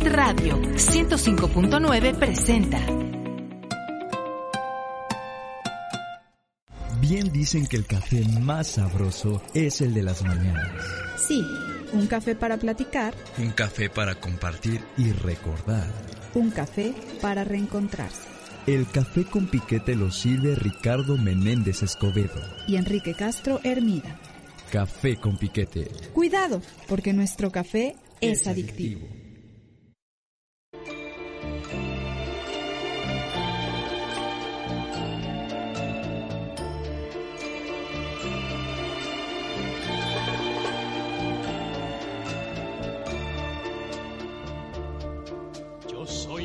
Radio 105.9 presenta. Bien dicen que el café más sabroso es el de las mañanas. Sí, un café para platicar. Un café para compartir y recordar. Un café para reencontrarse. El café con piquete lo sirve Ricardo Menéndez Escobedo. Y Enrique Castro Hermida. Café con piquete. Cuidado, porque nuestro café es, adictivo.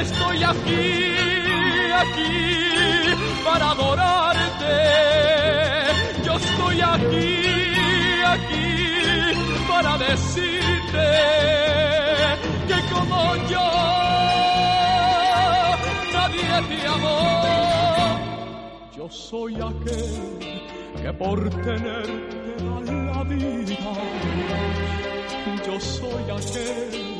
Estoy aquí, aquí para adorarte. Yo estoy aquí, aquí para decirte que como yo nadie te amó. Yo soy aquel que por tenerte da la vida. Yo soy aquel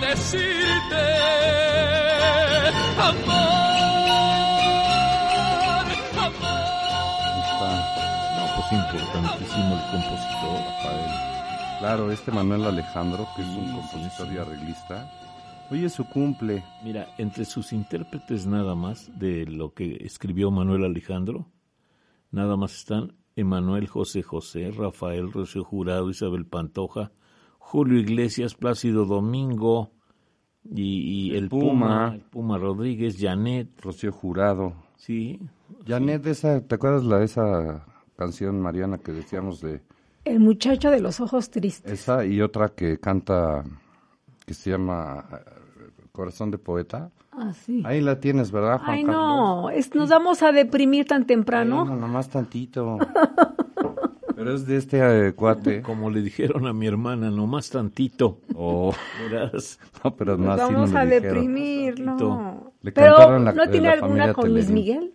Decirte amor, amor. No, pues importantísimo el compositor, Rafael. Claro, este Manuel Alejandro, que es un compositor y arreglista. Hoy es su cumple. Mira, entre sus intérpretes nada más de lo que escribió Manuel Alejandro, nada más están Emanuel José José, Rafael Rocío Jurado, Isabel Pantoja, Julio Iglesias, Plácido Domingo y, y el Puma. Puma. el Puma Rodríguez, Janet, Rocío Jurado. sí. Janet, esa, ¿te acuerdas la esa canción, Mariana, que decíamos de El muchacho de los ojos tristes. esa y otra que canta, que se llama eh, Corazón de Poeta? Ah, sí. Ahí la tienes, ¿verdad, Juan Ay, Carlos? no, es, nos vamos a deprimir tan temprano. No, nomás tantito. Pero es de este eh, cuate. Como le dijeron a mi hermana, nomás tantito. Oh, Verás. no, pero no Nos así vamos no a le dijeron. deprimir, no. Le Pero, la- ¿no tiene alguna con Luis. Miguel?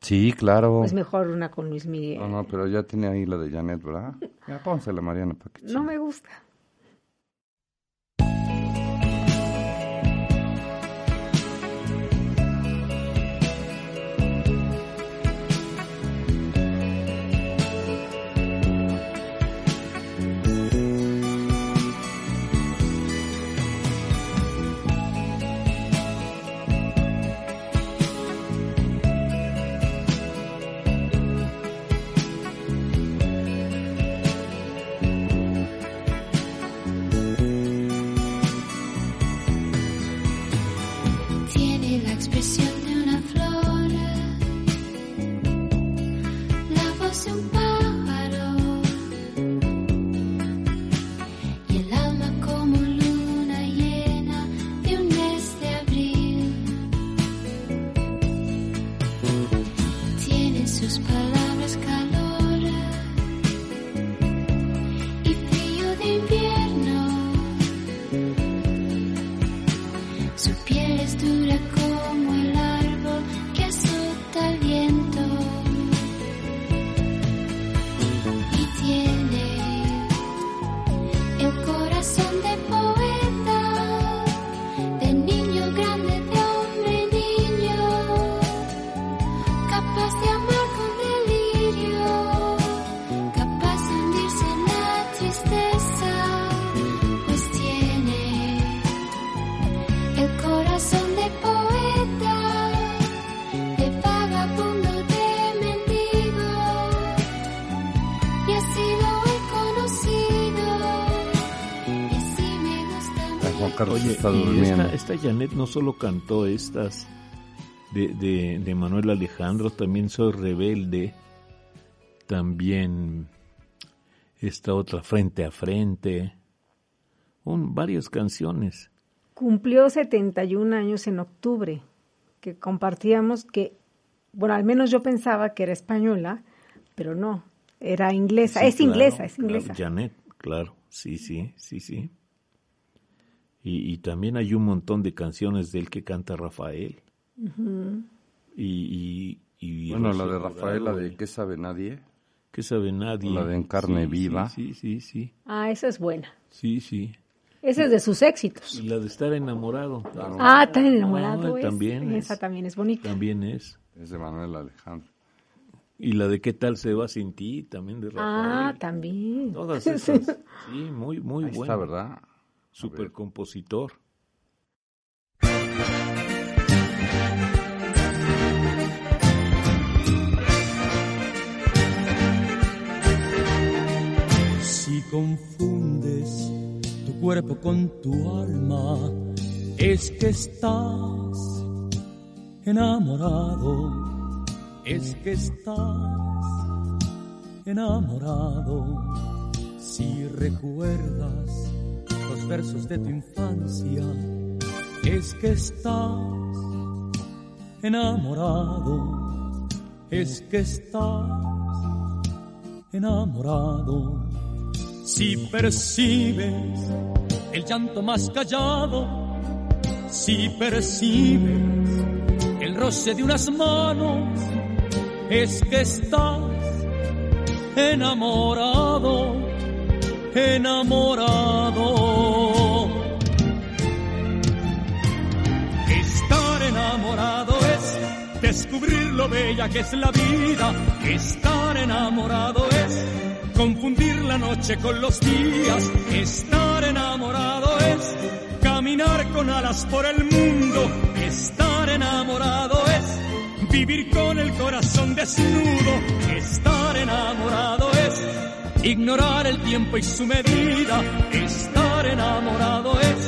Sí, claro. Pues mejor una con Luis Miguel. No, no, pero ya tiene ahí la de Janet, ¿verdad? Ya pónsela, Mariana, para que No me gusta. Oye, está y durmiendo. esta, esta Janet no solo cantó estas de, de, de Manuel Alejandro, también Soy Rebelde, también esta otra Frente a Frente, un, varias canciones. Cumplió 71 años en octubre, que compartíamos que, bueno, al menos yo pensaba que era española, pero no, era inglesa. Sí, es claro, inglesa, es claro, inglesa. Janet, claro, sí, sí, sí, sí. Y, y también hay un montón de canciones de él que canta Rafael. Y, y, y Bueno, la de Rafaela Jurado, de ¿Qué sabe nadie? ¿Qué sabe nadie? La de En carne Sí, viva. Sí, sí, sí, Ah, esa es buena. sí, sí. Esa es de sus éxitos. Y la de estar enamorado. Ah, tan enamorado Ah, también es. Esa también es bonita. También es. Es de Manuel Alejandro. Y la de ¿Qué tal se va sin ti? También de Rafael. Ah, también. Todas esas. Sí, muy, muy Ahí bueno. está, ¿verdad? Super compositor. Si confundes tu cuerpo con tu alma, es que estás enamorado, es que estás enamorado. Si recuerdas los versos de tu infancia, es que estás enamorado, es que estás enamorado. Si percibes el llanto más callado, si percibes el roce de unas manos, es que estás enamorado, enamorado. Lo bella que es la vida. Estar enamorado es confundir la noche con los días. Estar enamorado es caminar con alas por el mundo. Estar enamorado es vivir con el corazón desnudo. Estar enamorado es ignorar el tiempo y su medida. Estar enamorado es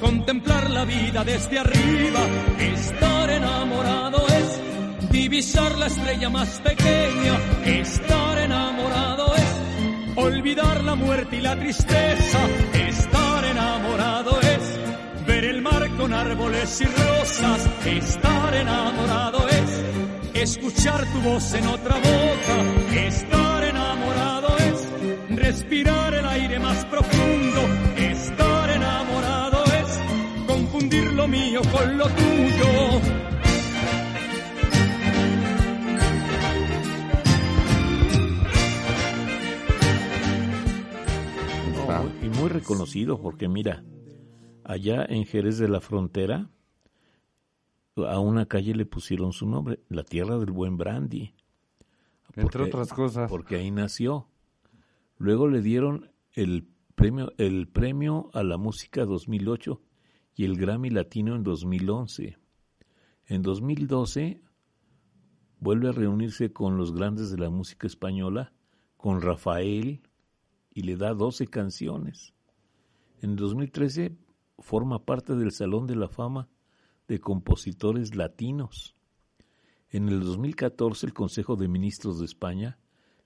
contemplar la vida desde arriba. Estar enamorado es divisar la estrella más pequeña. Estar enamorado es olvidar la muerte y la tristeza. Estar enamorado es ver el mar con árboles y rosas. Estar enamorado es escuchar tu voz en otra boca. Estar enamorado es respirar el aire más profundo. Estar enamorado es confundir lo mío con lo tuyo. Y muy reconocido porque mira, allá en Jerez de la Frontera, a una calle le pusieron su nombre, la tierra del buen brandy. Entre Porque- otras cosas. Porque ahí nació. Luego le dieron el premio, el premio a la música 2008 y el Grammy Latino en 2011. En 2012 vuelve a reunirse con los grandes de la música española, con Rafael, y le da 12 canciones. En 2013 forma parte del Salón de la Fama de Compositores Latinos. En el 2014 el Consejo de Ministros de España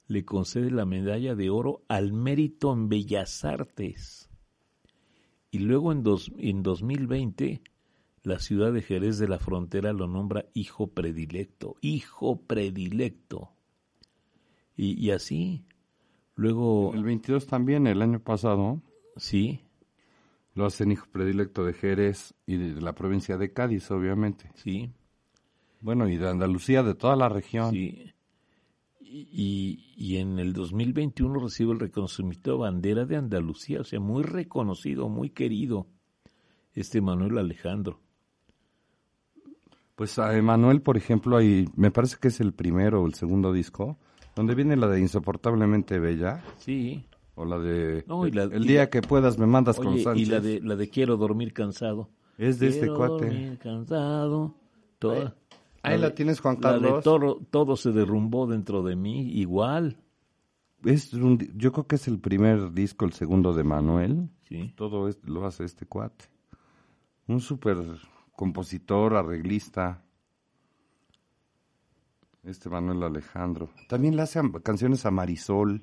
le concede la medalla de oro al mérito en Bellas Artes. Y luego en, dos- en 2020 la ciudad de Jerez de la Frontera lo nombra hijo predilecto, hijo predilecto. Y así, luego, El 22 también, el año pasado, sí, lo hacen hijo predilecto de Jerez y de la provincia de Cádiz, obviamente. sí, Bueno, y de Andalucía, de toda la región. sí. Y, y- en el 2021 recibe el reconocimiento de bandera de Andalucía, o sea, muy reconocido, muy querido, este Manuel Alejandro. Pues a Emanuel, por ejemplo, ahí me parece que es el primero o el segundo disco, donde viene la de Insoportablemente Bella, Sí. o la de No, la- El día la- que puedas me mandas con Oye, Sánchez. y la de, la de Quiero dormir cansado. Es de este Quiero cuate. dormir cansado. Toda. Ahí la de- tienes, Juan la de todo, todo se derrumbó dentro de mí, igual. Es un yo creo que es el primer disco, el segundo de Manuel. Sí. Todo es- lo hace este cuate. Un super compositor, arreglista. Este Manuel Alejandro. También le hace canciones a Marisol.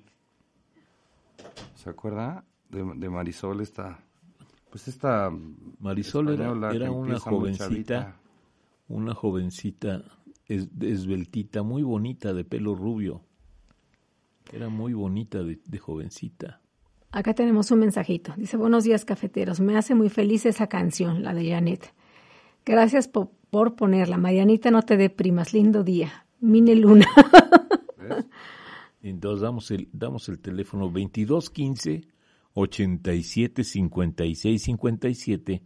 ¿Se acuerda? De, de Marisol esta... Pues esta... Marisol era, era una jovencita, una jovencita esbeltita, muy bonita, de pelo rubio. Era muy bonita de, jovencita. Acá tenemos un mensajito. Dice, buenos días cafeteros. Me hace muy feliz esa canción, la de Janet. Gracias por, por ponerla. Marianita, no te deprimas. Lindo día. Mine Luna. Entonces damos el, damos el teléfono 2215 87 56 57.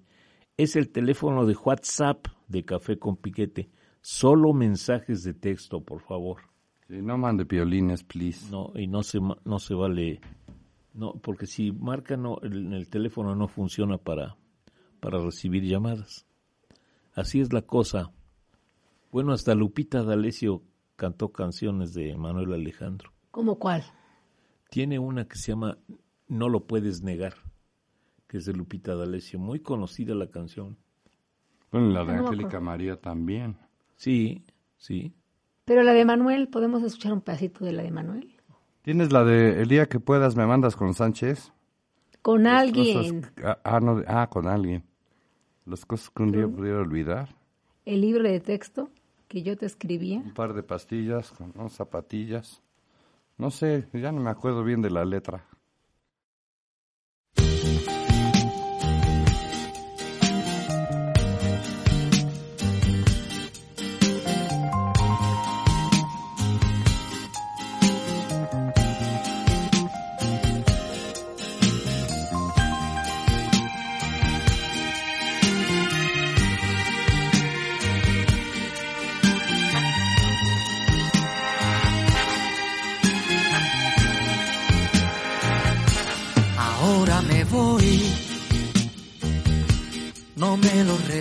Es el teléfono de WhatsApp de Café con Piquete. Solo mensajes de texto, por favor. Sí, no mande piolines, please. No, y no se, no se vale. No, porque si marca no, el, el teléfono no funciona para, para recibir llamadas. Así es la cosa. Bueno, hasta Lupita D'Alessio cantó canciones de Manuel Alejandro. ¿Cómo cuál? Tiene una que se llama No lo puedes negar, que es de Lupita D'Alessio. Muy conocida la canción. Bueno, la de Angélica María también. Sí, sí. Pero la de Manuel, ¿podemos escuchar un pedacito de la de Manuel? ¿Tienes la de El día que puedas me mandas con Sánchez? Con alguien. ah, ah, no, ah, con alguien. Las cosas que un día pudiera olvidar. El libro de texto que yo te escribía. Un par de pastillas, con zapatillas. No sé, ya no me acuerdo bien de la letra.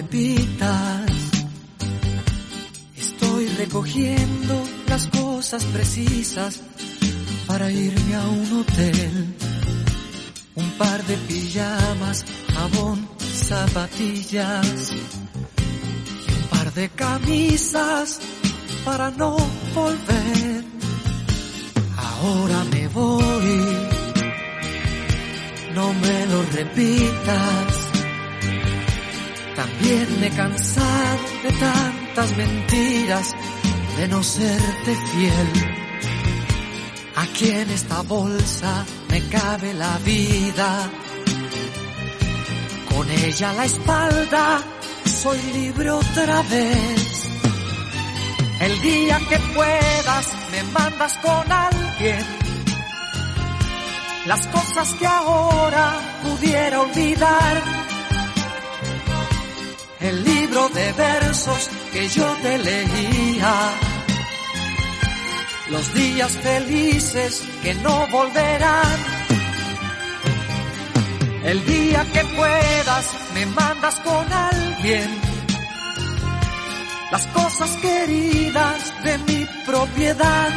Repitas. Estoy recogiendo las cosas precisas para irme a un hotel. Un par de pijamas, jabón, zapatillas y un par de camisas para no volver. Ahora me voy no me lo repitas. También me he cansado de tantas mentiras, de no serte fiel. Aquí en esta bolsa me cabe la vida. Con ella a la espalda soy libre otra vez. El día que puedas me mandas con alguien las cosas que ahora pudiera olvidar. Libro de versos que yo te leía. Los días felices que no volverán. El día que puedas me mandas con alguien. Las cosas queridas de mi propiedad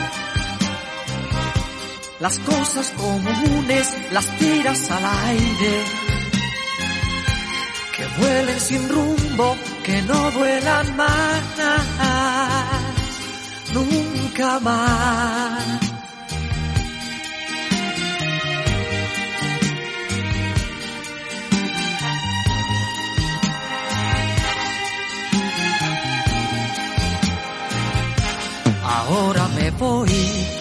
las cosas comunes las tiras al aire. Que vuelen sin rumbo, que no vuelan más, nunca más. Ahora me voy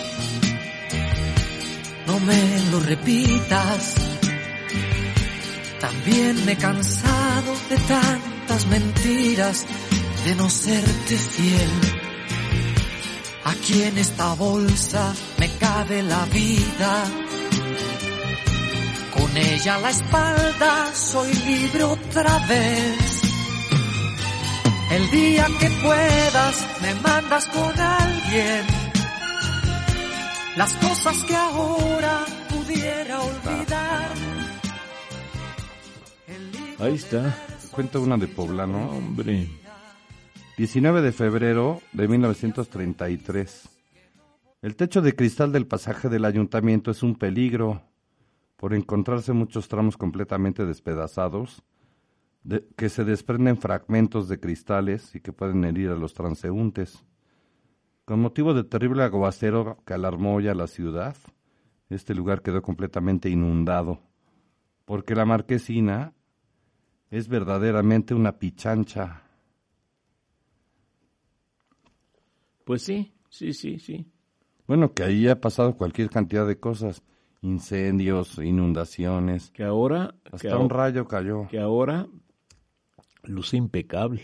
no me lo repitas. También me he cansado de tantas mentiras, de no serte fiel. Aquí en esta bolsa me cabe la vida. Con ella a la espalda soy libre otra vez. El día que puedas me mandas con alguien las cosas que ahora pudiera olvidar. Ahí está. Cuenta una de Poblano. Hombre. 19 de febrero de 1933. El techo de cristal del pasaje del ayuntamiento es un peligro por encontrarse muchos tramos completamente despedazados. de- que se desprenden fragmentos de cristales y que pueden herir a los transeúntes. Con motivo del terrible aguacero que alarmó ya la ciudad, este lugar quedó completamente inundado, porque la marquesina es verdaderamente una pichancha. Pues sí, sí, sí, sí. Bueno, que ahí ha pasado cualquier cantidad de cosas, incendios, inundaciones, Que ahora, que, hasta un ahora- rayo cayó. que ahora luce impecable.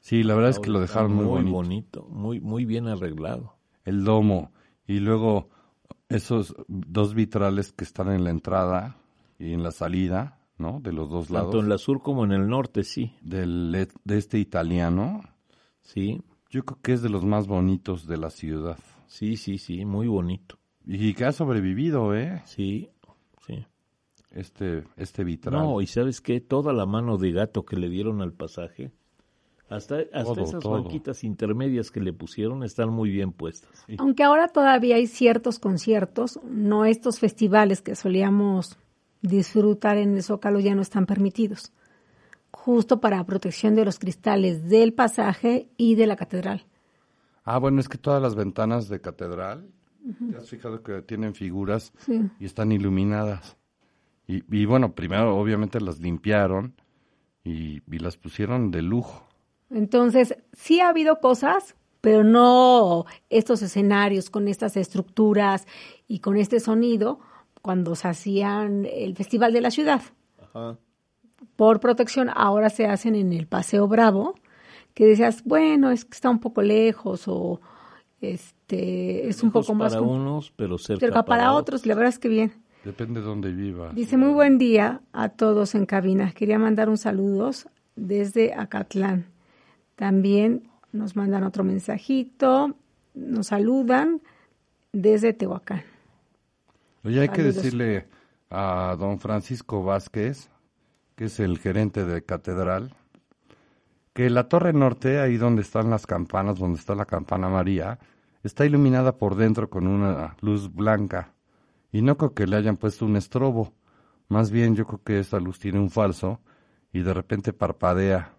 Sí, la verdad es que lo dejaron muy, bonito. bonito, muy, muy bien arreglado. El domo y luego esos dos vitrales que están en la entrada y en la salida, ¿no? De los dos lados. Tanto en la sur como en el norte, sí. del, e, de este italiano, Sí, yo creo que es de los más bonitos de la ciudad. sí, sí, sí, muy bonito. Y que ha sobrevivido, ¿eh? Sí, sí. Este, este vitral. No, y sabes qué, toda la mano de gato que le dieron al pasaje, hasta, hasta Todo, esas todo. banquitas intermedias que le pusieron están muy bien puestas. Aunque ahora todavía hay ciertos conciertos, no estos festivales que solíamos disfrutar en el Zócalo ya no están permitidos, justo para protección de los cristales del pasaje y de la catedral. Ah, bueno, es que todas las ventanas de catedral, ¿te has fijado que tienen figuras Sí. y están iluminadas? Y, y bueno, primero obviamente las limpiaron y, y las pusieron de lujo. Entonces, sí ha habido cosas, pero no estos escenarios con estas estructuras y con este sonido cuando se hacían el Festival de la Ciudad. Por protección, ahora se hacen en el Paseo Bravo, que decías, bueno, es que está un poco lejos o este es un poco más para unos, pero cerca cerca para otros, la verdad es que bien. Depende de dónde vivas. Dice, muy buen día a todos en cabina. Quería mandar un saludos desde Acatlán. También nos mandan otro mensajito, nos saludan desde Tehuacán. Oye, hay que decirle a don Francisco Vázquez, que es el gerente de catedral, que la torre norte, ahí donde están las campanas, donde está la campana María, está iluminada por dentro con una luz blanca. Y no creo que le hayan puesto un estrobo. Más bien yo creo que esta luz tiene un falso y de repente parpadea.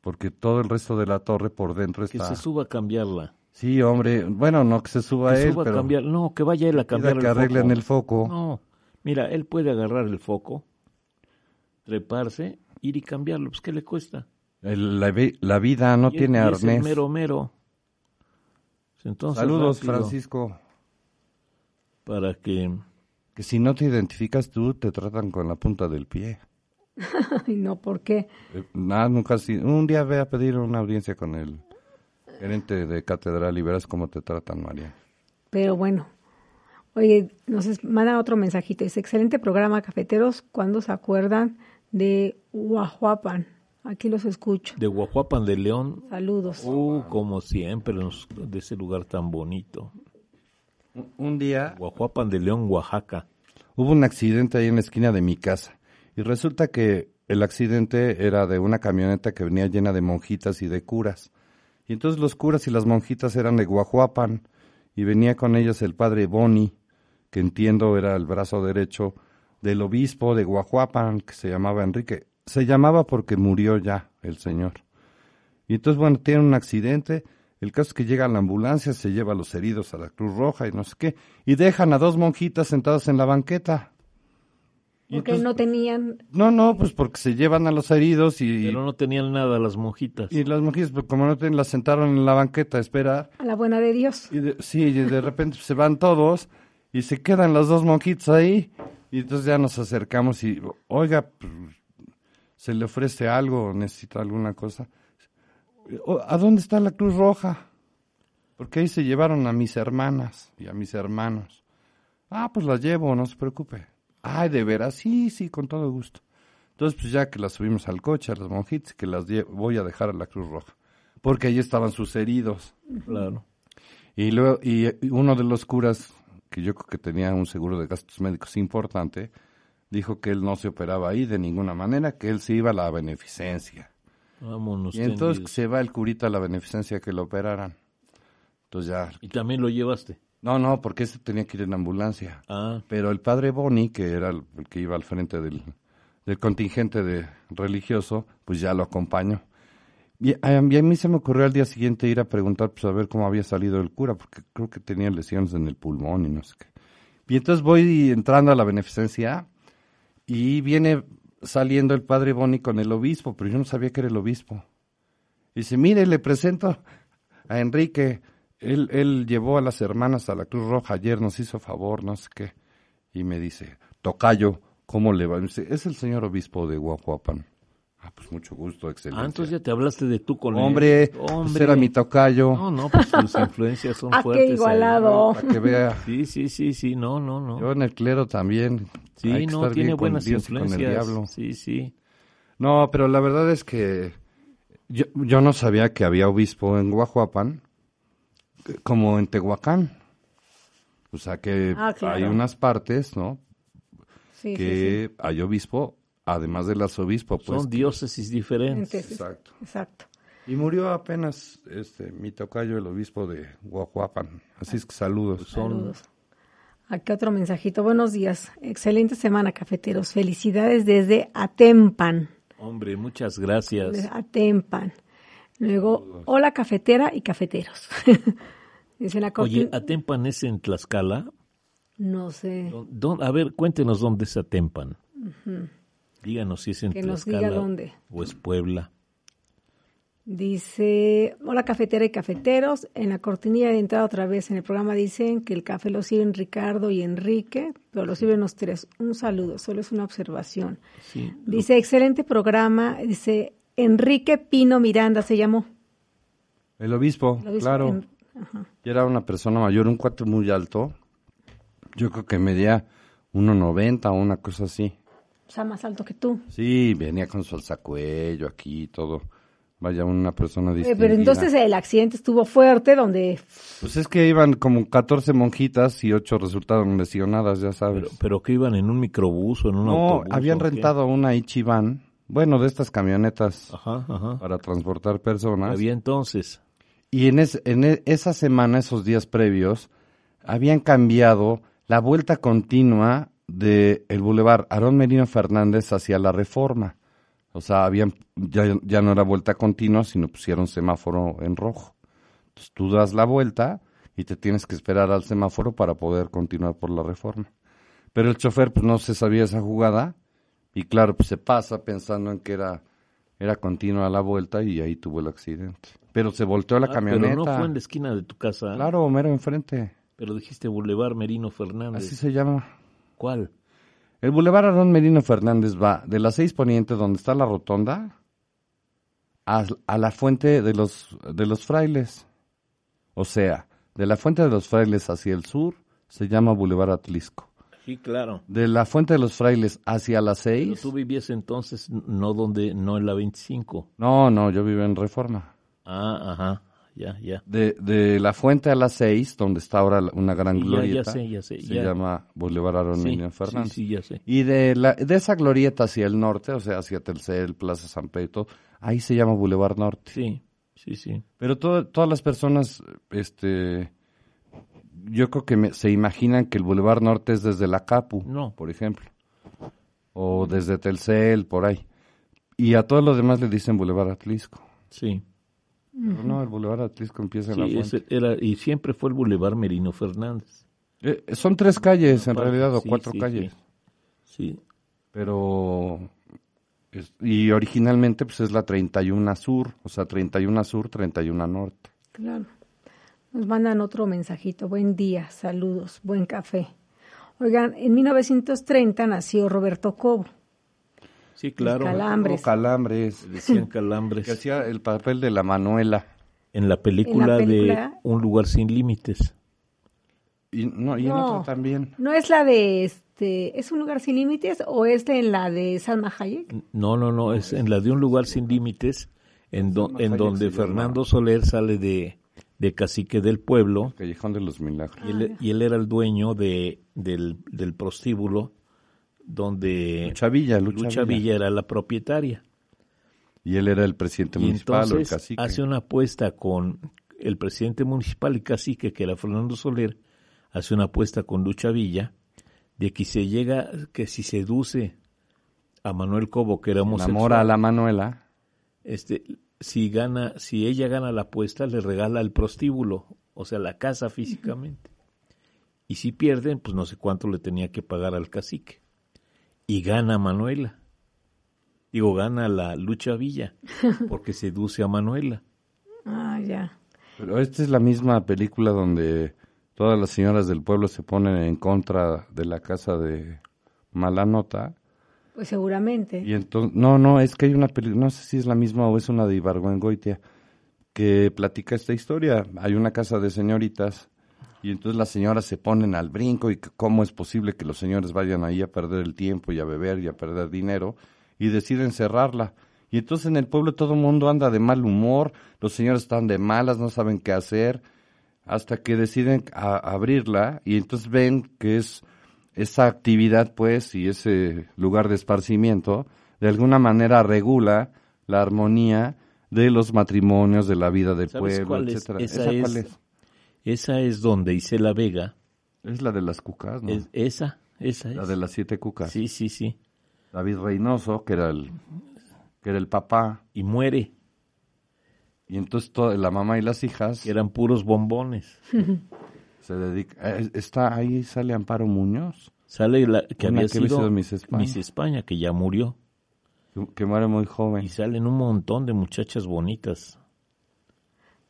Porque todo el resto de la torre por dentro Que está... se suba a cambiarla. Sí, hombre. Bueno, no que se suba Que él, suba pero... a cambiar. No, que vaya él a cambiar que el arreglen foco. el foco. No, mira, él puede agarrar el foco, treparse, ir y cambiarlo. Pues, ¿qué le cuesta? El- la, vi- la vida no Y tiene y es arnés. mero, mero. Entonces, Saludos, rápido, Francisco. Para que... Que si no te identificas tú, te tratan con la punta del pie. Ay, no, ¿por qué? Eh, Nada, nunca si Un día ve a pedir una audiencia con el gerente de catedral y verás cómo te tratan, María. Pero bueno. Oye, nos es- manda otro mensajito. Dice, excelente programa, cafeteros. ¿Cuándo se acuerdan de Huajuapan? Aquí los escucho. De Guajuapan de León, Saludos. uh, como siempre, de ese lugar tan bonito. Un día Guajuapan de León, Oaxaca. hubo un accidente ahí en la esquina de mi casa y resulta que el accidente era de una camioneta que venía llena de monjitas y de curas. Y entonces los curas y las monjitas eran de Guajuapan y venía con ellos el padre Boni, que entiendo era el brazo derecho del obispo de Guajuapan, que se llamaba Enrique. Se llamaba porque murió ya el señor. Y entonces, bueno, tienen un accidente. El caso es que llega la ambulancia, se lleva a los heridos a la Cruz Roja y no sé qué, y dejan a dos monjitas sentadas en la banqueta. Porque entonces- no tenían... No, no, pues porque se llevan a los heridos y, Pero no tenían nada las monjitas. y las monjitas, pues como no tienen, las sentaron en la banqueta a esperar. A la buena de Dios. Y de- sí, y de repente se van todos y se quedan las dos monjitas ahí. Y entonces ya nos acercamos y, oiga, pues, se le ofrece algo, necesita alguna cosa. ¿A dónde está la Cruz Roja? Porque ahí se llevaron a mis hermanas y a mis hermanos. Ah, pues las llevo, no se preocupe. Ay, de veras, sí, sí, con todo gusto. Entonces, pues ya que las subimos al coche, a las monjitas, que las voy a dejar a la Cruz Roja. Porque ahí estaban sus heridos. Claro. Y luego, y y uno de los curas, que yo creo que tenía un seguro de gastos médicos importante, dijo que él no se operaba ahí de ninguna manera, que él se iba a la beneficencia. Vámonos. y entonces tendidos. se va el curita a la beneficencia que lo operaran. Entonces ya, Y también lo llevaste. No, no, porque ese tenía que ir en ambulancia. Ah, Pero el padre Boni, que era el, el que iba al frente del, del contingente de religioso, pues ya lo acompaño. Y a, y a mí se me ocurrió al día siguiente ir a preguntar, pues a ver cómo había salido el cura, porque creo que tenía lesiones en el pulmón y no sé qué. Y entonces voy entrando a la beneficencia y viene saliendo el padre Boni con el obispo, pero yo no sabía que era el obispo. Y dice, mire, le presento a Enrique. Él, él llevó a las hermanas a la Cruz Roja ayer, nos hizo favor, no sé qué. Y me dice, Tocayo, ¿cómo le va? Me dice, es el señor obispo de Guajuapan. Ah, pues mucho gusto, excelente. Ah, entonces ya te hablaste de tú con él. Hombre, pues Hombre. era mi tocayo. No, no, pues tus influencias son Ah, qué fuertes. ahí. igualado. Para que vea. Sí, sí, sí, sí, no, no, no. Yo en el clero también. Sí, Hay que no, estar tiene bien con buenas con el influencias. diablo. Sí, sí. No, pero la verdad es que yo, yo no sabía que había obispo en Guajuapan como en Tehuacán. O sea que Ah, claro. hay unas partes, ¿no? Sí, sí, que hay obispo, además del arzobispo, pues. Son diócesis diferentes. Exacto. Exacto. Y murió apenas este mi tocayo, el obispo de Guajuapan. Así es que saludos. Saludos. Aquí otro mensajito. Buenos días. Excelente semana, cafeteros. Felicidades desde Atempan. Hombre, muchas gracias. Atempan. Luego, hola cafetera y cafeteros. Dice la Oye. ¿Atempan es en Tlaxcala? No sé. ¿Dó- dó- a ver, cuéntenos dónde es Atempan. Díganos si es en Que nos Tlaxcala diga dónde. o es Puebla. Dice, hola cafetera y cafeteros. En la cortinilla de entrada otra vez en el programa dicen que el café lo sirven Ricardo y Enrique, pero lo sirven los tres. Un saludo, solo es una observación. Sí. Dice, excelente programa. Dice, Enrique Pino Miranda se llamó. El obispo, Lo dice claro. en-. Y era una persona mayor, un cuate muy alto. Yo creo que medía 1.90 o una cosa así. O sea, más alto que tú. Sí, venía con su alzacuello aquí y todo. Vaya, una persona distinguida. pero entonces el accidente estuvo fuerte, donde Pues es que iban como 14 monjitas y 8 resultaron lesionadas, ya sabes. Pero, pero que iban en un microbús o en un no, autobús. habían ¿o qué? rentado una Ichiban, bueno, de estas camionetas Ajá, ajá. para transportar personas. Había entonces. Y en, es- en e- esa semana, esos días previos, habían cambiado la vuelta continua de el bulevar Aarón Merino Fernández hacia la Reforma. O sea, habían ya, ya no era vuelta continua, sino pusieron semáforo en rojo. Entonces tú das la vuelta y te tienes que esperar al semáforo para poder continuar por la Reforma. Pero el chofer pues no se sabía esa jugada y claro, pues se pasa pensando en que era era continua la vuelta y ahí tuvo el accidente. Pero se volteó la Ah, camioneta. Pero no fue en la esquina de tu casa. Claro, mero enfrente. Pero dijiste Boulevard Merino Fernández. Así se llama. ¿Cuál? El Boulevard Aarón Merino Fernández va de la 6 Poniente, donde está la rotonda, a, a la fuente de los, de los frailes. O sea, de la fuente de los frailes hacia el sur se llama Boulevard Atlisco. Sí, claro. De la fuente de los frailes hacia la Pero 6. tú vivías entonces no donde, no en la 25. No, no, yo vivo en Reforma. Ah, ajá. Ya, ya. De, de la fuente a la 6, donde está ahora una gran Ya, ya glorieta, sé, ya sé, se ya. llama Boulevard Aarón Sí, Merino sí, Fernández. sí, ya sé. Y de, la, de esa glorieta hacia el norte, o sea, hacia Telcel, Plaza San Pedro, ahí se llama Boulevard Norte. Sí, sí, sí. Pero to- todas las personas, este, yo creo que me- se imaginan que el Boulevard Norte es desde la Capu, No. por ejemplo, o desde Telcel, por ahí. Y a todos los demás le dicen Boulevard Atlisco. Sí. Pero no, el Boulevard Atlisco empieza en la Sí, fuente. era, y siempre fue el Boulevard Merino Fernández. Eh, son tres calles, en Aparte, realidad, o sí, cuatro sí, calles. Sí. Pero es- y originalmente pues es la 31 Sur, o sea, 31 Sur, 31 Norte. Claro. Nos mandan otro mensajito. Buen día, saludos, buen café. Oigan, en 1930 nació Roberto Cobo. Sí, claro. Calambres. Oh, Calambres. Decían calambres. Que hacía el papel de la Manuela. En la película, En la película- de Un lugar sin límites. Y, no, y en No. otra también. ¿No es la de este, es un lugar sin límites o es de la de Salma Hayek? No, no, no, es en la de Un lugar sin límites, en, do- en donde. Fernando Soler sale de, de cacique del pueblo Callejón de los Milagros. Ah, y él, y él era el dueño de, del, del prostíbulo donde Lucha Villa, Lucha, Lucha Villa. Villa era la propietaria. Y él era el presidente Y municipal o el entonces cacique. hace una apuesta con el presidente municipal y cacique, que era Fernando Soler, hace una apuesta con Lucha Villa de que se llega, que si seduce a Manuel Cobo, que era homosexual. Enamora a la Manuela. Este, si gana, si ella gana la apuesta, le regala el prostíbulo, o sea, la casa físicamente. Y si pierden, pues no sé cuánto le tenía que pagar al cacique. Y gana Manuela. Digo, gana la lucha Villa, porque seduce a Manuela. Ah, ya. Pero esta es la misma película donde todas las señoras del pueblo se ponen en contra de la casa de Malanota. Pues seguramente. Y entonces, no, no, es que hay una película, no sé si es la misma o es una de Ibargüengoitia, que platica esta historia. Hay una casa de señoritas y entonces las señoras se ponen al brinco y cómo es posible que los señores vayan ahí a perder el tiempo y a beber y a perder dinero y deciden cerrarla. Y entonces en el pueblo todo el mundo anda de mal humor, los señores están de malas, no saben qué hacer, hasta que deciden a- abrirla y entonces ven que es esa actividad pues y ese lugar de esparcimiento de alguna manera regula la armonía de los matrimonios, de la vida del ¿Sabes pueblo, cuál es? etcétera. Esa, ¿Esa es, cuál es? esa es donde Isela Vega. Es la de las cucas, ¿no? Es, esa, esa es. La de las siete cucas. Sí, sí, sí. David Reynoso, que era el que era el papá, Y muere, y entonces toda, la mamá y las hijas que eran puros bombones. se dedican. Está ahí sale Amparo Muñoz, Sale la que había que sido sido Miss España. Miss España, que ya murió. que, que muere muy joven. Y salen un montón de muchachas bonitas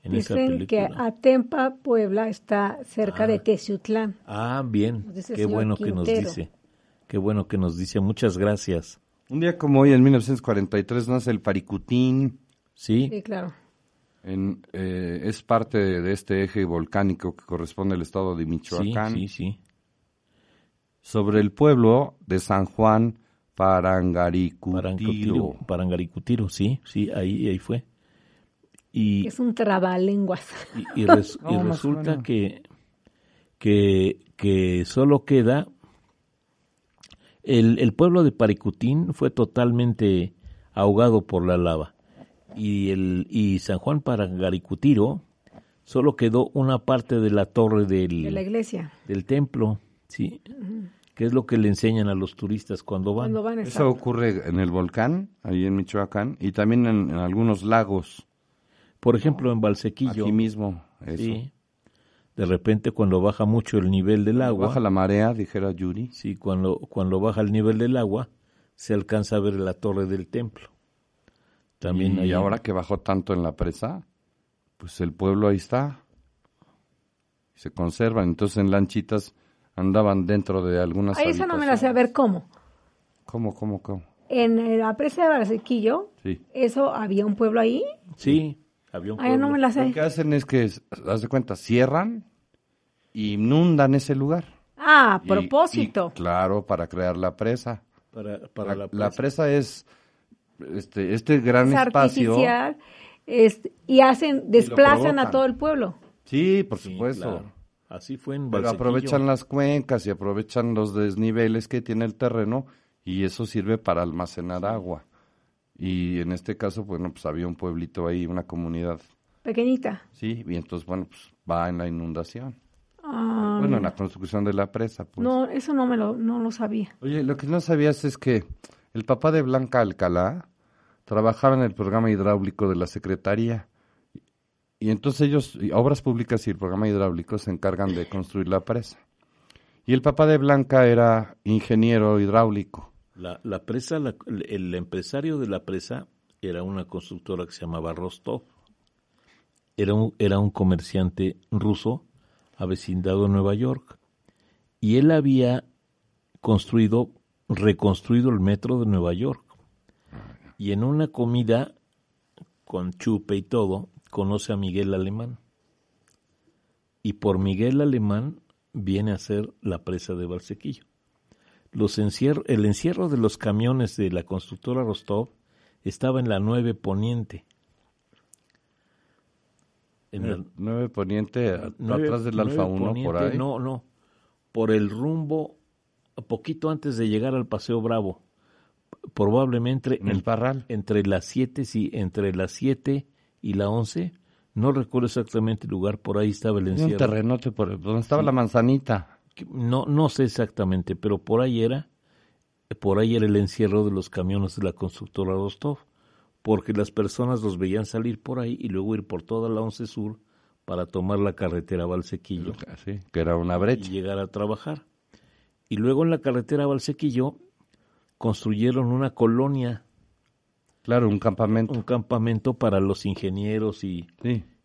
en esa Dicen que película. Atempa, Puebla, está cerca de Teciutlán. Ah, bien. Qué bueno que nos Quintero. dice. Qué bueno que nos dice. Muchas gracias. Un día como hoy, en 1943, nace el Paricutín. Sí, Sí, claro. En, eh, es parte de, este eje volcánico que corresponde al estado de sí, Michoacán. sí, sí. Sobre el pueblo de San Juan Parangaricutiro. Parangaricutiro, Parangaricutiro, sí, sí, ahí, ahí fue. Y, Es un trabalenguas. y, res- No, resulta que, que, que solo queda el, el pueblo de Paricutín fue totalmente ahogado por la lava y el y San Juan Parangaricutiro solo quedó una parte de la torre del, De la iglesia. del templo, sí, que es lo que le enseñan a los turistas cuando van. Cuando van a Eso ocurre en el volcán, ahí en Michoacán, y también en, en algunos lagos, Por ejemplo, en Valsequillo, aquí mismo. Eso. sí, de repente cuando baja mucho el nivel del agua, Baja la marea, dijera Yuri. Sí, cuando, cuando baja el nivel del agua, se alcanza a ver la torre del templo. También y hay ahora que bajó tanto en la presa, pues el pueblo ahí está. Se conservan. Entonces en lanchitas andaban dentro de algunas Ahí esa no me la sé. A ver, ¿cómo? ¿Cómo, cómo, cómo? En la presa de Barsequillo, Sí. ¿eso había un pueblo ahí? Sí, había un no pueblo. me la Lo sé. que hacen es que, haz de cuenta, cierran y inundan ese lugar. Ah, a propósito. y, claro, para crear la presa. para, para la, la, la presa. presa es este, este gran es espacio. artificial. es- y hacen, desplazan a todo el pueblo. Sí, por Sí, supuesto. claro. Así fue en Pero aprovechan las cuencas y aprovechan los desniveles que tiene el terreno y eso sirve para almacenar agua. Y en este caso, bueno, pues había un pueblito ahí, una comunidad, Pequeñita. sí, y entonces, bueno, pues va en la inundación. Ah, Bueno, en la construcción de la presa, pues. no, eso no me lo, no lo sabía. Oye, lo que no sabías es que el papá de Blanca Alcalá trabajaba en el programa hidráulico de la Secretaría. Y entonces ellos, Obras Públicas y el programa hidráulico se encargan de construir la presa. Y el papá de Blanca era ingeniero hidráulico. La, la presa, el empresario de la presa era una constructora que se llamaba Rostov. Era un, era un comerciante ruso avecindado en Nueva York. Y él había construido, reconstruido el metro de Nueva York. Y en una comida con chupe y todo, conoce a Miguel Alemán. Y por Miguel Alemán viene a ser la presa de. Los encier- el encierro de los camiones de la constructora Rostov estaba en la 9 Poniente. En la- Nueve Poniente, a- atrás del Alfa 1, por ahí. No, no. Por el rumbo, poquito antes de llegar al Paseo Bravo. Probablemente En el Parral. entre las 7, sí, entre las 7 y la 11. No recuerdo exactamente el lugar, por ahí estaba el Había un encierro. terrenote por donde estaba la manzanita. no, no sé exactamente, pero por ahí era. por ahí era el encierro de los camiones de la constructora Rostov, porque las personas los veían salir por ahí y luego ir por toda la Once Sur para tomar la carretera Valsequillo. Sí, que era una brecha. Y llegar a trabajar. Y luego en la carretera Valsequillo construyeron una colonia. Claro, un campamento. Un campamento para los ingenieros y,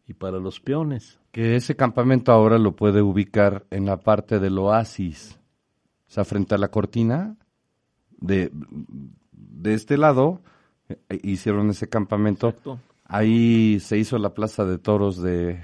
y para los peones. Que ese campamento ahora lo puede ubicar en la parte del oasis. O sea, frente a la cortina, de, de este lado, eh, hicieron ese campamento. Ahí se hizo la plaza de toros de...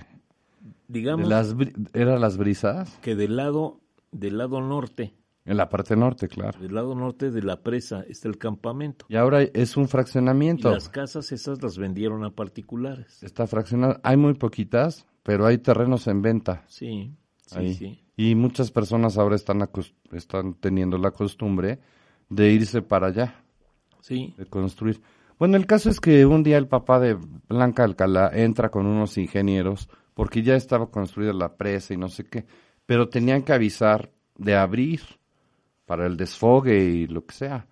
Digamos... las, ¿Era las brisas? Que del lado, del lado norte en la parte norte, claro. Del lado norte de la presa está el campamento. Y ahora es un fraccionamiento. Y las casas esas las vendieron a particulares. Está fraccionado. Hay muy poquitas, pero hay terrenos en venta. Sí, sí, sí. Y muchas personas ahora están, están teniendo la costumbre de irse para allá. Sí. De construir. Bueno, el caso es que un día el papá de Blanca Alcalá entra con unos ingenieros porque ya estaba construida la presa y no sé qué, pero tenían que avisar de abrir para el desfogue y lo que sea.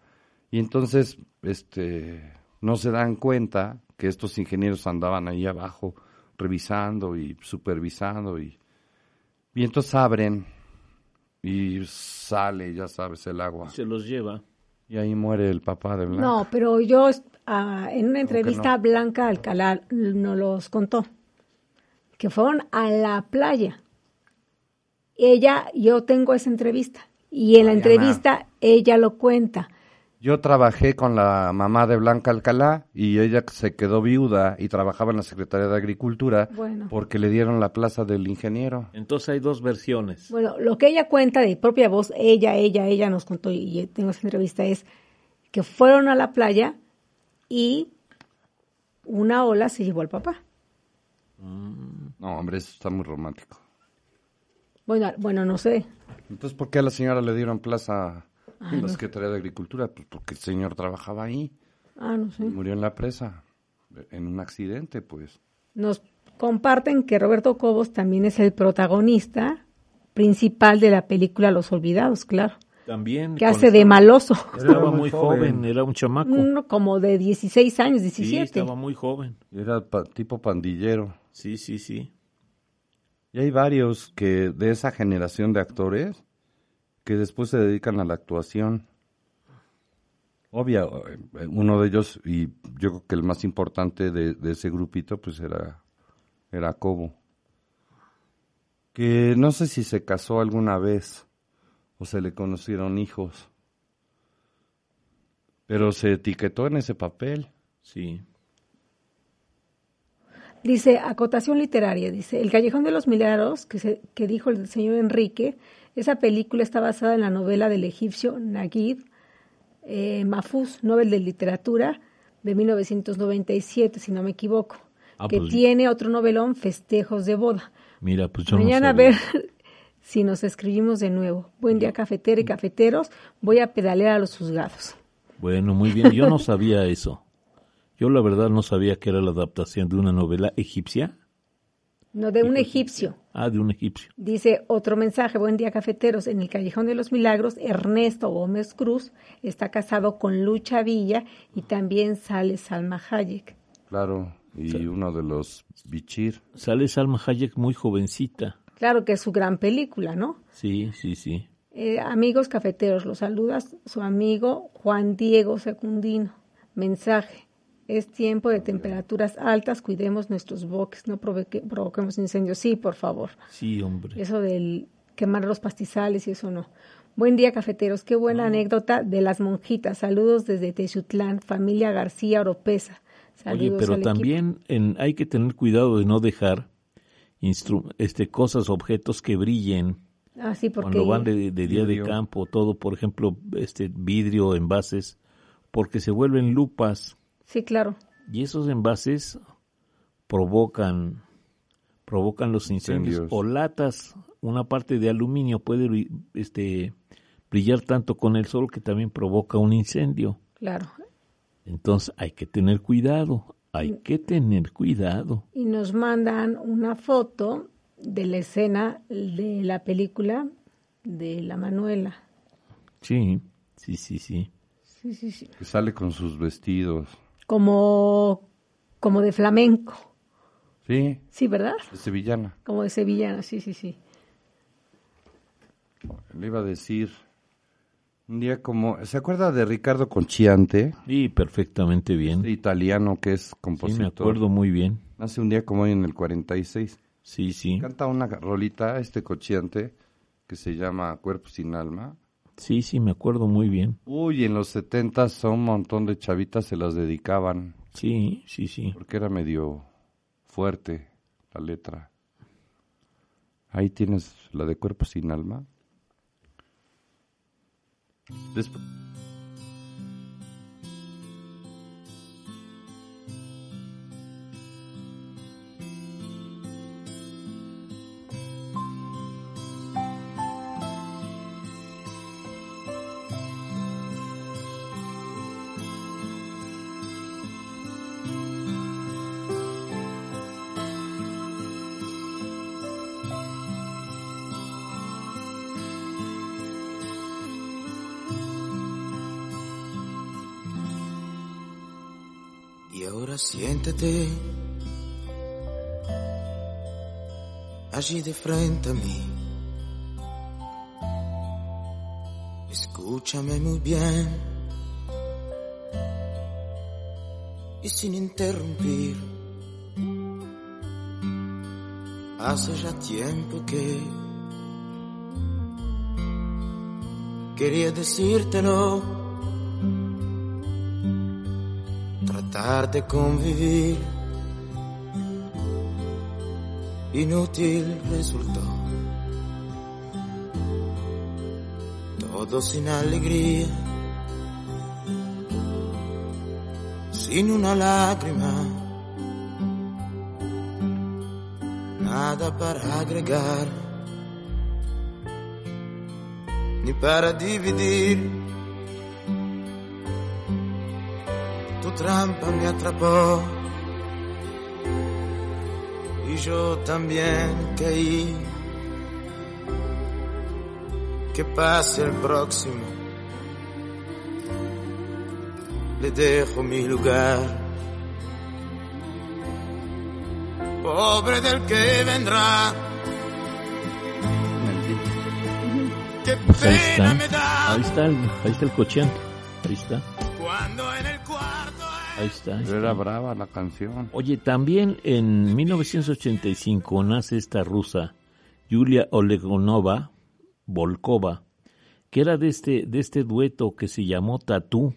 Y entonces, este, no se dan cuenta que estos ingenieros andaban ahí abajo revisando y supervisando y, y entonces abren y sale, ya sabes, el agua. Se los lleva. Y ahí muere el papá de Blanca. No, pero yo ah, en una entrevista Blanca Alcalá nos los contó que fueron a la playa. Ella, yo tengo esa entrevista y en la entrevista ella lo cuenta. Yo trabajé con la mamá de Blanca Alcalá y ella se quedó viuda y trabajaba en la Secretaría de Agricultura porque le dieron la plaza del ingeniero. Entonces hay dos versiones. Bueno, lo que ella cuenta de propia voz, ella, ella, ella nos contó y tengo esa entrevista es que fueron a la playa y una ola se llevó al papá. No, hombre, eso está muy romántico. Bueno, bueno, no sé. Entonces, ¿por qué a la señora le dieron plaza en la Secretaría de Agricultura? Pues porque el señor trabajaba ahí. Ah, no sé. Murió en la presa, en un accidente, pues. Nos comparten que Roberto Cobos también es el protagonista principal de la película Los Olvidados, claro. También. Que hace de maloso. Estaba muy joven, era un chamaco. como de 16 años, 17. Sí, estaba muy joven. Era tipo pandillero. Sí, sí, sí. Y hay varios que de esa generación de actores que después se dedican a la actuación. Obvio, eh, uno de ellos, y yo creo que el más importante de, ese grupito, pues era, era Cobo. Que no sé si se casó alguna vez o se le conocieron hijos, pero se etiquetó en ese papel. Sí. Dice, acotación literaria, dice, El Callejón de los Milagros, que, se, que dijo el señor Enrique, esa película está basada en la novela del egipcio Naguib eh, Mahfouz, Nobel de Literatura, de 1997, si no me equivoco, ah, que pues tiene otro novelón, Festejos de Boda. Mira, pues yo Mañana a ver si nos escribimos de nuevo. Buen día, cafetero y cafeteros. Voy a pedalear a los juzgados. Bueno, muy bien. Yo no sabía eso. Yo la verdad no sabía que era la adaptación de una novela egipcia. No, de un egipcio. Ah, de un egipcio. Dice otro mensaje, buen día cafeteros, en el Callejón de los Milagros, Ernesto Gómez Cruz está casado con Lucha Villa y también sale Salma Hayek. Claro, y uno de los Bichir. Sale Salma Hayek muy jovencita. Claro que es su gran película, ¿no? Sí, sí, sí. Eh, amigos cafeteros, los saluda su amigo Juan Diego Secundino. Mensaje. Es tiempo de temperaturas altas, cuidemos nuestros bosques, no provoquemos incendios. Sí, por favor. Sí, hombre. Eso del quemar los pastizales y eso no. Buen día, cafeteros. Qué buena anécdota de las monjitas. Saludos desde Techutlán, familia García Oropesa. Saludos Oye, pero también hay que tener cuidado de no dejar este, cosas, objetos que brillen. Ah, sí, porque cuando van de, día de campo, todo, por ejemplo, este vidrio, envases, porque se vuelven lupas Sí, claro. Y esos envases provocan provocan los incendios. O latas, una parte de aluminio puede este brillar tanto con el sol que también provoca un incendio. Claro. Entonces hay que tener cuidado, hay que tener cuidado. Y nos mandan una foto de la escena de la película de la Manuela. Sí, sí, sí, sí. Sí, sí, sí. Que sale con sus vestidos. Como, como de flamenco. Sí, Sí, ¿verdad? de sevillana. Como de sevillana, sí, sí, sí. Le iba a decir, un día como, ¿se acuerda de Ricardo Conchiante? Sí, perfectamente bien. Este italiano que es Sí, compositor. me acuerdo muy bien. Nace un día como hoy en el 46. Sí, sí. Canta una rolita, este Conchiante, que se llama Cuerpo sin Alma. Sí, sí, me acuerdo muy bien. Uy, en los 70 un montón de chavitas se las dedicaban, Sí, sí, sí. porque era medio fuerte la letra. Ahí tienes la de Cuerpo sin Alma. Después... siéntate allí de frente a mí. Escúchame muy bien y sin interrumpir. Hace ya tiempo que quería decírtelo. Tratar de convivir. Inútil resultó. Todo sin alegría. Sin una lágrima. Nada para agregar. Ni para dividir. Tu trampa me atrapó y yo también caí. Que pase el próximo, le dejo mi lugar. Pobre del que vendrá, qué ahí pena está. me da Ahí está el, ahí está el. Ahí está. Ahí está. ahí Pero está. era brava la canción. Oye, también en 1985 nace esta rusa, Yulia Olegonova Volkova, que era de este, de este dueto que se llamó Tatú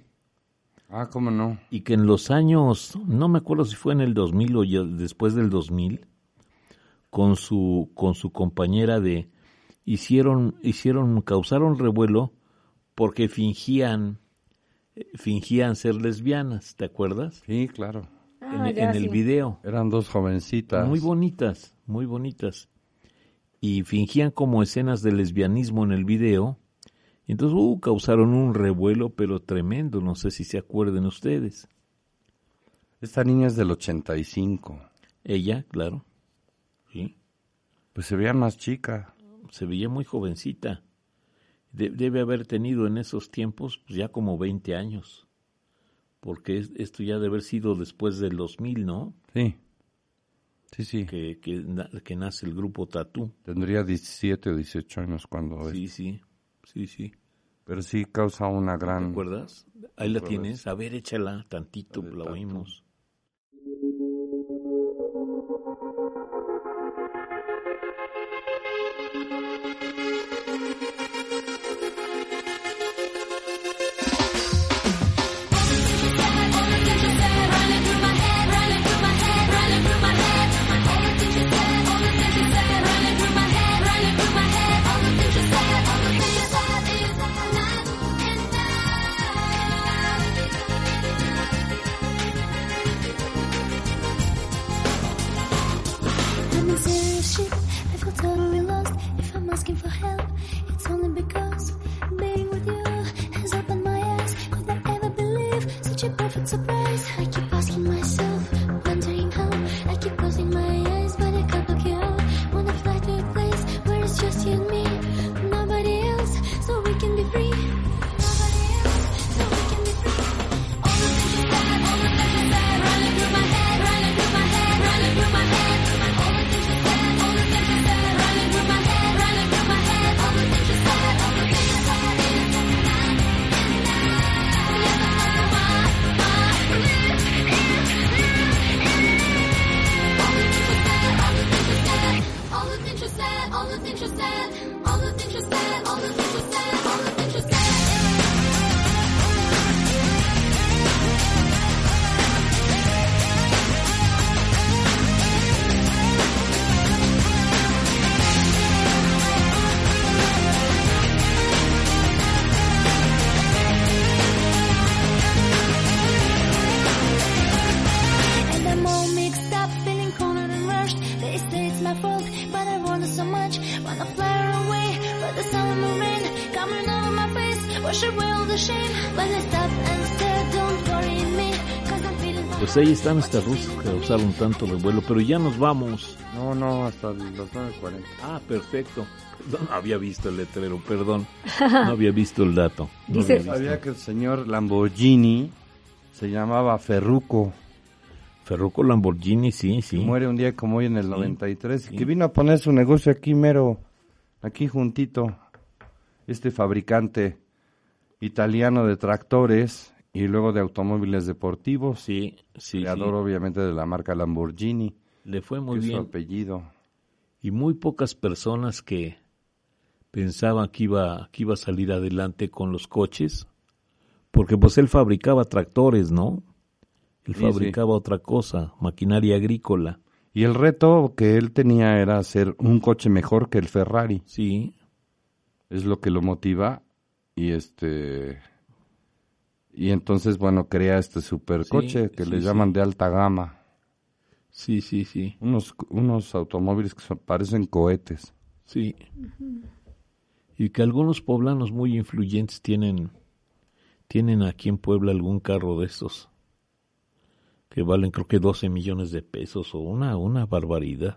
Ah, cómo no. y que en los años, no me acuerdo si fue en el 2000 o ya después del 2000, con su, con su compañera de, hicieron, hicieron, causaron revuelo porque fingían, fingían ser lesbianas, ¿te acuerdas? Sí, claro. Ah, en, ya, en el sí. video. Eran dos jovencitas. Muy bonitas, muy bonitas. Y fingían como escenas de lesbianismo en el video. Y entonces, uh, causaron un revuelo, pero tremendo. No sé si se acuerden ustedes. Esta niña es del 85. Ella, claro. Sí. Pues se veía más chica. Se veía muy jovencita. De- debe haber tenido en esos tiempos pues, ya como 20 años. Porque es- esto ya debe haber sido después del 2000, ¿no? Sí. Sí, sí. Que, que, que nace el grupo Tatú. Tendría 17 o 18 años cuando es. Sí, sí, sí, sí. Pero sí causa una ¿Te gran... acuerdas? Ahí la tienes. A ver, échala tantito, La Tatú. oímos. asking for help. Pues ahí están estas rusas que causaron tanto revuelo, pero ya nos vamos. No, no, hasta las 9.40. Ah, perfecto. No había visto el letrero, perdón. No había visto el dato. No Dice- había visto. Sabía que el señor Lamborghini se llamaba Ferruco. Ferruco Lamborghini, sí, sí. Muere un día como hoy en el 93 y que vino a poner su negocio aquí mero, aquí juntito. Este fabricante italiano de tractores y luego de automóviles deportivos. Sí, sí, Creador obviamente de la marca Lamborghini. Le fue muy es su bien. apellido. Y muy pocas personas que pensaban que iba, que iba a salir adelante con los coches, porque pues él fabricaba tractores, ¿no? Él Sí, fabricaba otra cosa, maquinaria agrícola. Y el reto que él tenía era hacer un coche mejor que el Ferrari. Sí, Es lo que lo motiva y este y entonces bueno crea este supercoche que sí, le sí. llaman de alta gama. sí, sí, sí, Unos unos automóviles que son- parecen cohetes. sí. Y que algunos poblanos muy influyentes tienen, tienen aquí en Puebla algún carro de estos que valen creo que 12 millones de pesos o una, una barbaridad.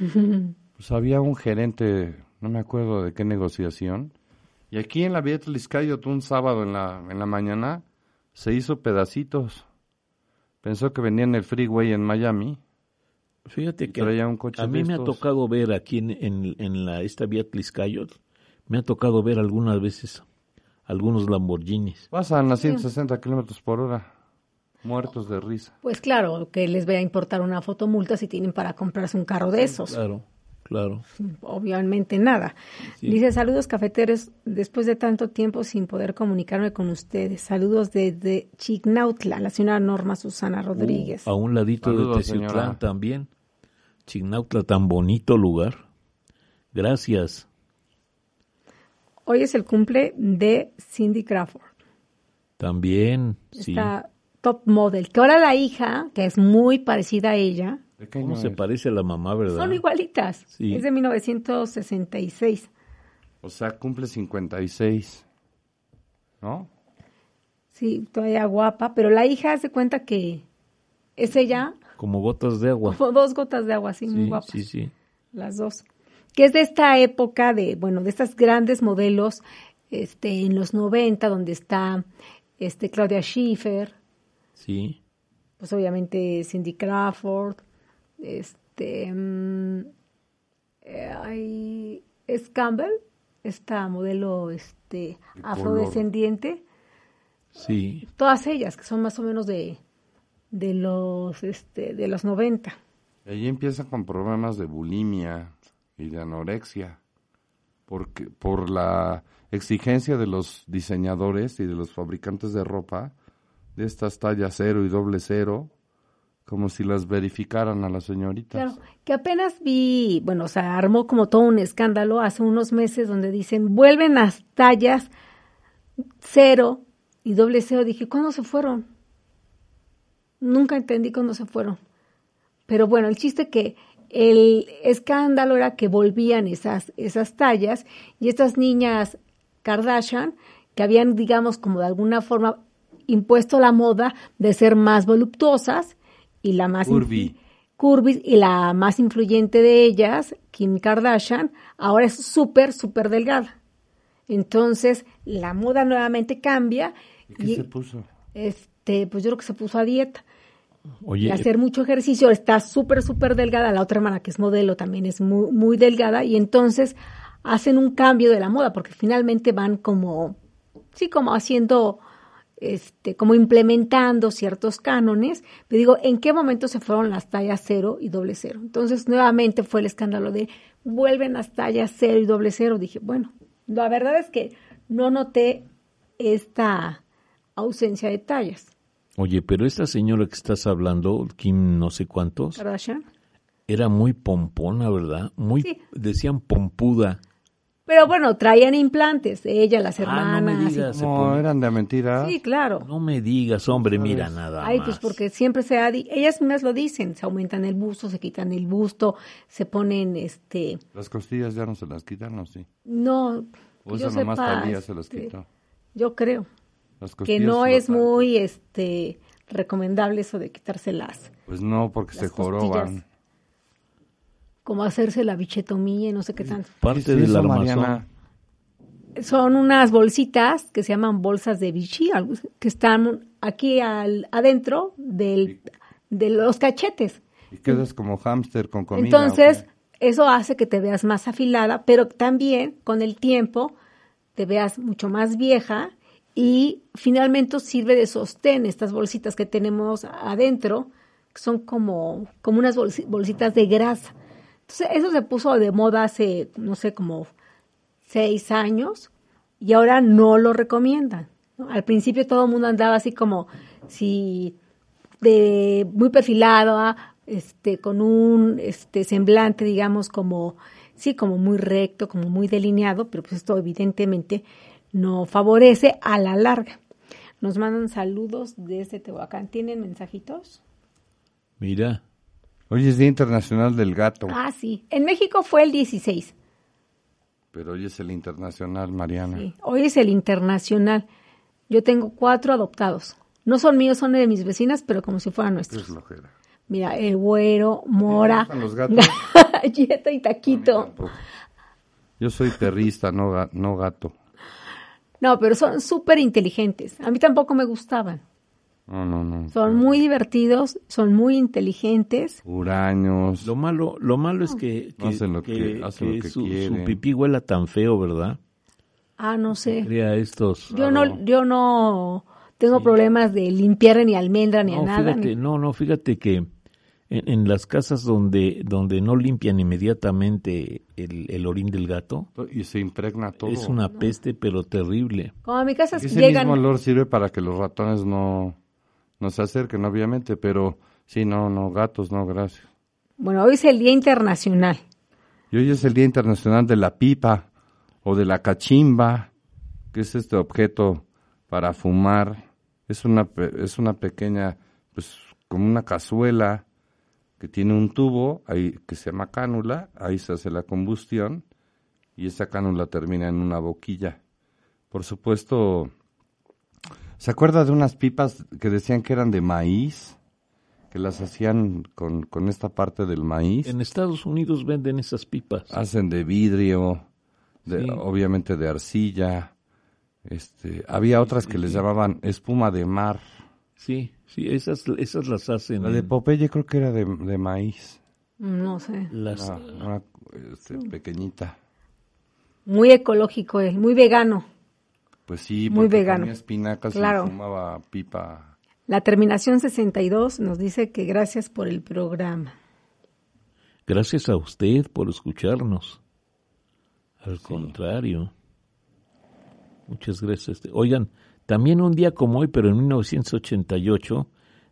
Pues había un gerente, no me acuerdo de qué negociación, y aquí en la Vía Tliscayot un sábado en la, en la mañana se hizo pedacitos. Pensó que venía en el freeway en Miami. Fíjate que traía un coche a mí me ha tocado ver aquí en, en, en la, esta vía Tliscayot, me ha tocado ver algunas veces algunos Lamborghinis. Pasan a 160 kilómetros por hora, muertos de risa. Pues claro, que les vaya a importar una fotomulta si tienen para comprarse un carro de esos. Claro, claro. Obviamente nada. Sí. Dice, saludos cafeteros, después de tanto tiempo sin poder comunicarme con ustedes. Saludos desde Chignautla, la señora Norma Susana Rodríguez. Uh, a un ladito Saludos, de Teciutlán señora. también. Chignautla, tan bonito lugar. Gracias. Hoy es el cumple de Cindy Crawford, También, sí. esta top model, que ahora la hija, que es muy parecida a ella, ¿De qué ¿Cómo año se es? parece a la mamá, verdad? son igualitas. Sí. Es de 1966. O sea, cumple 56. ¿No? Sí, todavía guapa, pero la hija se cuenta que es ella, Como gotas de agua. como dos gotas de agua, así muy Sí, guapas. sí, sí. las dos. Que es de esta época de, bueno, de estas grandes modelos este, en los 90, donde está este, Claudia Schiffer, Sí, pues obviamente Cindy Crawford, este, mm, eh, hay- es Campbell, esta modelo este, afrodescendiente, sí. todas ellas que son más o menos de, de los este, de los 90. Y allí empieza con problemas de bulimia y de anorexia. Porque, por la exigencia de los diseñadores y de los fabricantes de ropa, de estas tallas cero y doble cero, como si las verificaran a las señoritas. Claro, que apenas vi, bueno, o sea, armó como todo un escándalo hace unos meses donde dicen, vuelven las tallas cero y doble cero. Dije, ¿cuándo se fueron? Nunca entendí cuándo se fueron. Pero bueno, el chiste que el escándalo era que volvían esas, esas tallas y estas niñas Kardashian que habían, digamos, como de alguna forma impuesto la moda de ser más voluptuosas y la más Curvy. curvy y la más influyente de ellas, Kim Kardashian, ahora es súper, súper delgada. Entonces, la moda nuevamente cambia ¿Y qué y se puso? este, pues yo creo que se puso a dieta y Oye, a hacer mucho ejercicio, está súper, súper delgada. La otra hermana que es modelo también es muy, muy delgada y entonces hacen un cambio de la moda porque finalmente van como, sí, como haciendo, este, como implementando ciertos cánones. Pero digo, ¿en qué momento se fueron las tallas cero y doble cero? Entonces nuevamente fue el escándalo de vuelven las tallas cero y doble cero. Dije, bueno, la verdad es que no noté esta ausencia de tallas. oye, pero esta señora que estás hablando, Kim no sé cuántos, Kardashian. era muy pompona, ¿verdad? Muy, Sí. decían pompuda. Pero bueno, traían implantes, ella, las Ah, no me hermanas. y- digas. No, eran de mentira. sí, claro. No me digas, hombre, mira nada Ay, más. pues porque siempre se ha di- ellas mismas lo dicen, se aumentan el busto, se quitan el busto, se ponen este, Las costillas ya no se las quitan, ¿no? Sí. no, O yo esa nomás sepa, se las este, quitó. Yo creo. Las que costillas no es muy este recomendable eso de quitárselas, Pues no, porque las se joroban. Como hacerse la bichetomía y no sé qué tanto. Parte ¿Qué es del eso, armazón. Mariana? Son unas bolsitas que se llaman bolsas de algo que están aquí al, adentro del, de los cachetes. Y quedas como hámster con comida. Entonces, eso hace que te veas más afilada, pero también con el tiempo te veas mucho más vieja y finalmente sirve de sostén estas bolsitas que tenemos adentro, que son como, como unas bolsi- bolsitas de grasa. Entonces, eso se puso de moda hace, no sé, como seis años y ahora no lo recomiendan. Al principio todo el mundo andaba así como si de muy perfilado, ah, este, con un este semblante, digamos, como sí, como muy recto, como muy delineado, pero pues esto evidentemente no favorece a la larga. Nos mandan saludos desde Tehuacán. ¿Tienen mensajitos? Mira, Hoy es Día Internacional del Gato, Ah, sí. En México fue el 16. pero hoy es el internacional, Mariana. Sí. Hoy es el internacional. Yo tengo cuatro adoptados. No son míos, son de mis vecinas, pero como si fueran nuestros. flojera. Mira, el güero, mora, los gatos? Galleta y taquito. Yo soy perrista, no, no gato. No, pero son súper inteligentes. A mí tampoco me gustaban. No, no, no. Son muy divertidos, son muy inteligentes. Huraños. lo malo, lo malo es que, que, Hacen lo que- hacen lo que su, su quieren. pipí huela tan feo, ¿verdad? Ah, no sé. Crea estos. Yo no, yo no tengo problemas de limpiar ni almendra ni a No, nada. fíjate, ni- no, no, fíjate que en, en las casas donde, donde no limpian inmediatamente el, el orín del gato, Y se impregna todo. es una peste pero terrible. Como a mi casa Ese llegan. mismo olor sirve para que los ratones no, no se acerquen, obviamente, pero sí, no, no, gatos, no, gracias. Bueno, hoy es el Día Internacional. Y hoy es el Día Internacional de la Pipa o de la Cachimba, que es este objeto para fumar. Es una, es una pequeña, pues como una cazuela que tiene un tubo ahí que se llama cánula, ahí se hace la combustión y esa cánula termina en una boquilla. Por supuesto, ¿se acuerda de unas pipas que decían que eran de maíz? Que las hacían con, con esta parte del maíz. En Estados Unidos venden esas pipas. Hacen de vidrio, de- Sí. obviamente de arcilla. Este, había otras que les llamaban espuma de mar. Sí, sí, esas, esas las hacen. La de Popeye creo que era de, de maíz, No sé. las, una, una, este, pequeñita. Muy ecológico él, muy vegano. Pues sí, Muy vegano. comía espinacas Claro. y fumaba pipa. La terminación 62 nos dice que gracias por el programa. Gracias a usted por escucharnos. Al contrario. Muchas gracias. Oigan, también un día como hoy, pero en 1988,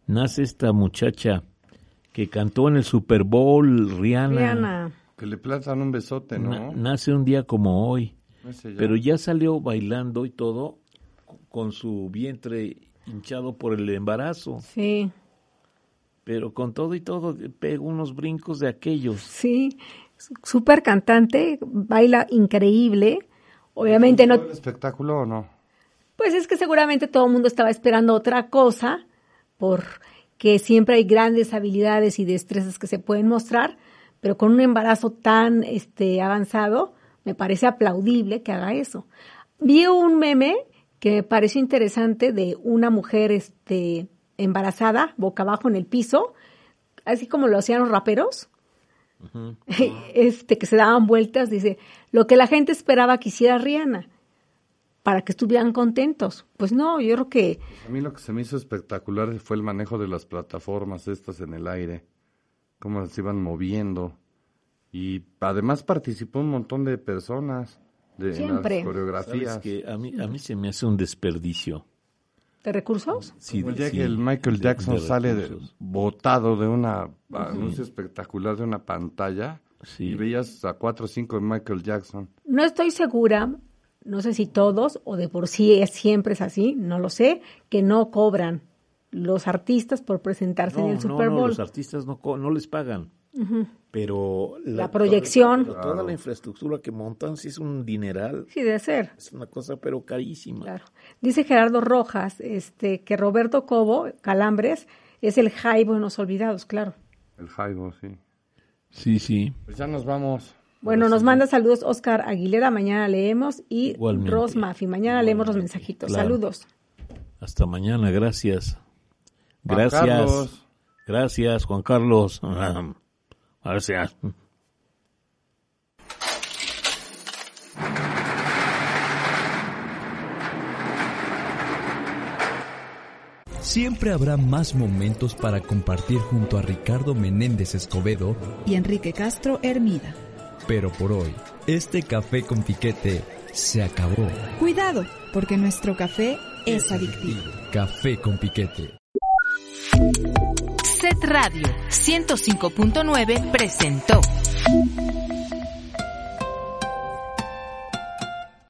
nace esta muchacha que cantó en el Super Bowl, Rihanna. Rihanna. Que le plantan un besote, Na- ¿no? nace un día como hoy. Ya. Pero ya salió bailando y todo con su vientre hinchado por el embarazo. Sí, Pero con todo y todo pegó unos brincos de aquellos. sí. Súper cantante, baila increíble. Obviamente no, ¿Fue el espectáculo o no? Pues es que seguramente todo el mundo estaba esperando otra cosa, porque siempre hay grandes habilidades y destrezas que se pueden mostrar, pero con un embarazo tan este, avanzado, me parece aplaudible que haga eso. Vi un meme que me pareció interesante de una mujer este, embarazada, boca abajo en el piso, así como lo hacían los raperos, este, que se daban vueltas, dice, lo que la gente esperaba que hiciera Rihanna para que estuvieran contentos. Pues no, yo creo que A mí lo que se me hizo espectacular fue el manejo de las plataformas estas en el aire, cómo se iban moviendo. Y además participó un montón de personas de, en Siempre. las coreografías. ¿Sabes que a mí, a mí se me hace un desperdicio. de recursos. Sí, Como el día sí, que el Michael de- Jackson de sale de- botado de una anuncio espectacular de una pantalla Sí. y veías a cuatro o cinco de Michael Jackson. No estoy segura, no sé si todos o de por sí es, siempre es así, no lo sé, que no cobran los artistas por presentarse en No, el no, Super no, Bowl. los artistas no, no les pagan. Pero La proyección. pero toda la infraestructura que montan sí es un dineral. Sí, debe ser. Es una cosa pero carísima. Claro. Dice Gerardo Rojas este, que Roberto Cobo, Calambres, es el Jaibo en los olvidados, claro. El Jaibo, sí. Sí, sí. Pues ya nos vamos. Bueno, nos manda saludos Oscar Aguilera, mañana leemos, y Igualmente. Ros Mafi, mañana leemos los mensajitos. Claro. Saludos. Hasta mañana, gracias. Gracias. Gracias, Juan Carlos. Siempre habrá más momentos para compartir junto a Ricardo Menéndez Escobedo, Y Enrique Castro Hermida. pero por hoy, este café con piquete se acabó. Cuidado, porque nuestro café es adictivo. Café con piquete. Set Radio 105.9 presentó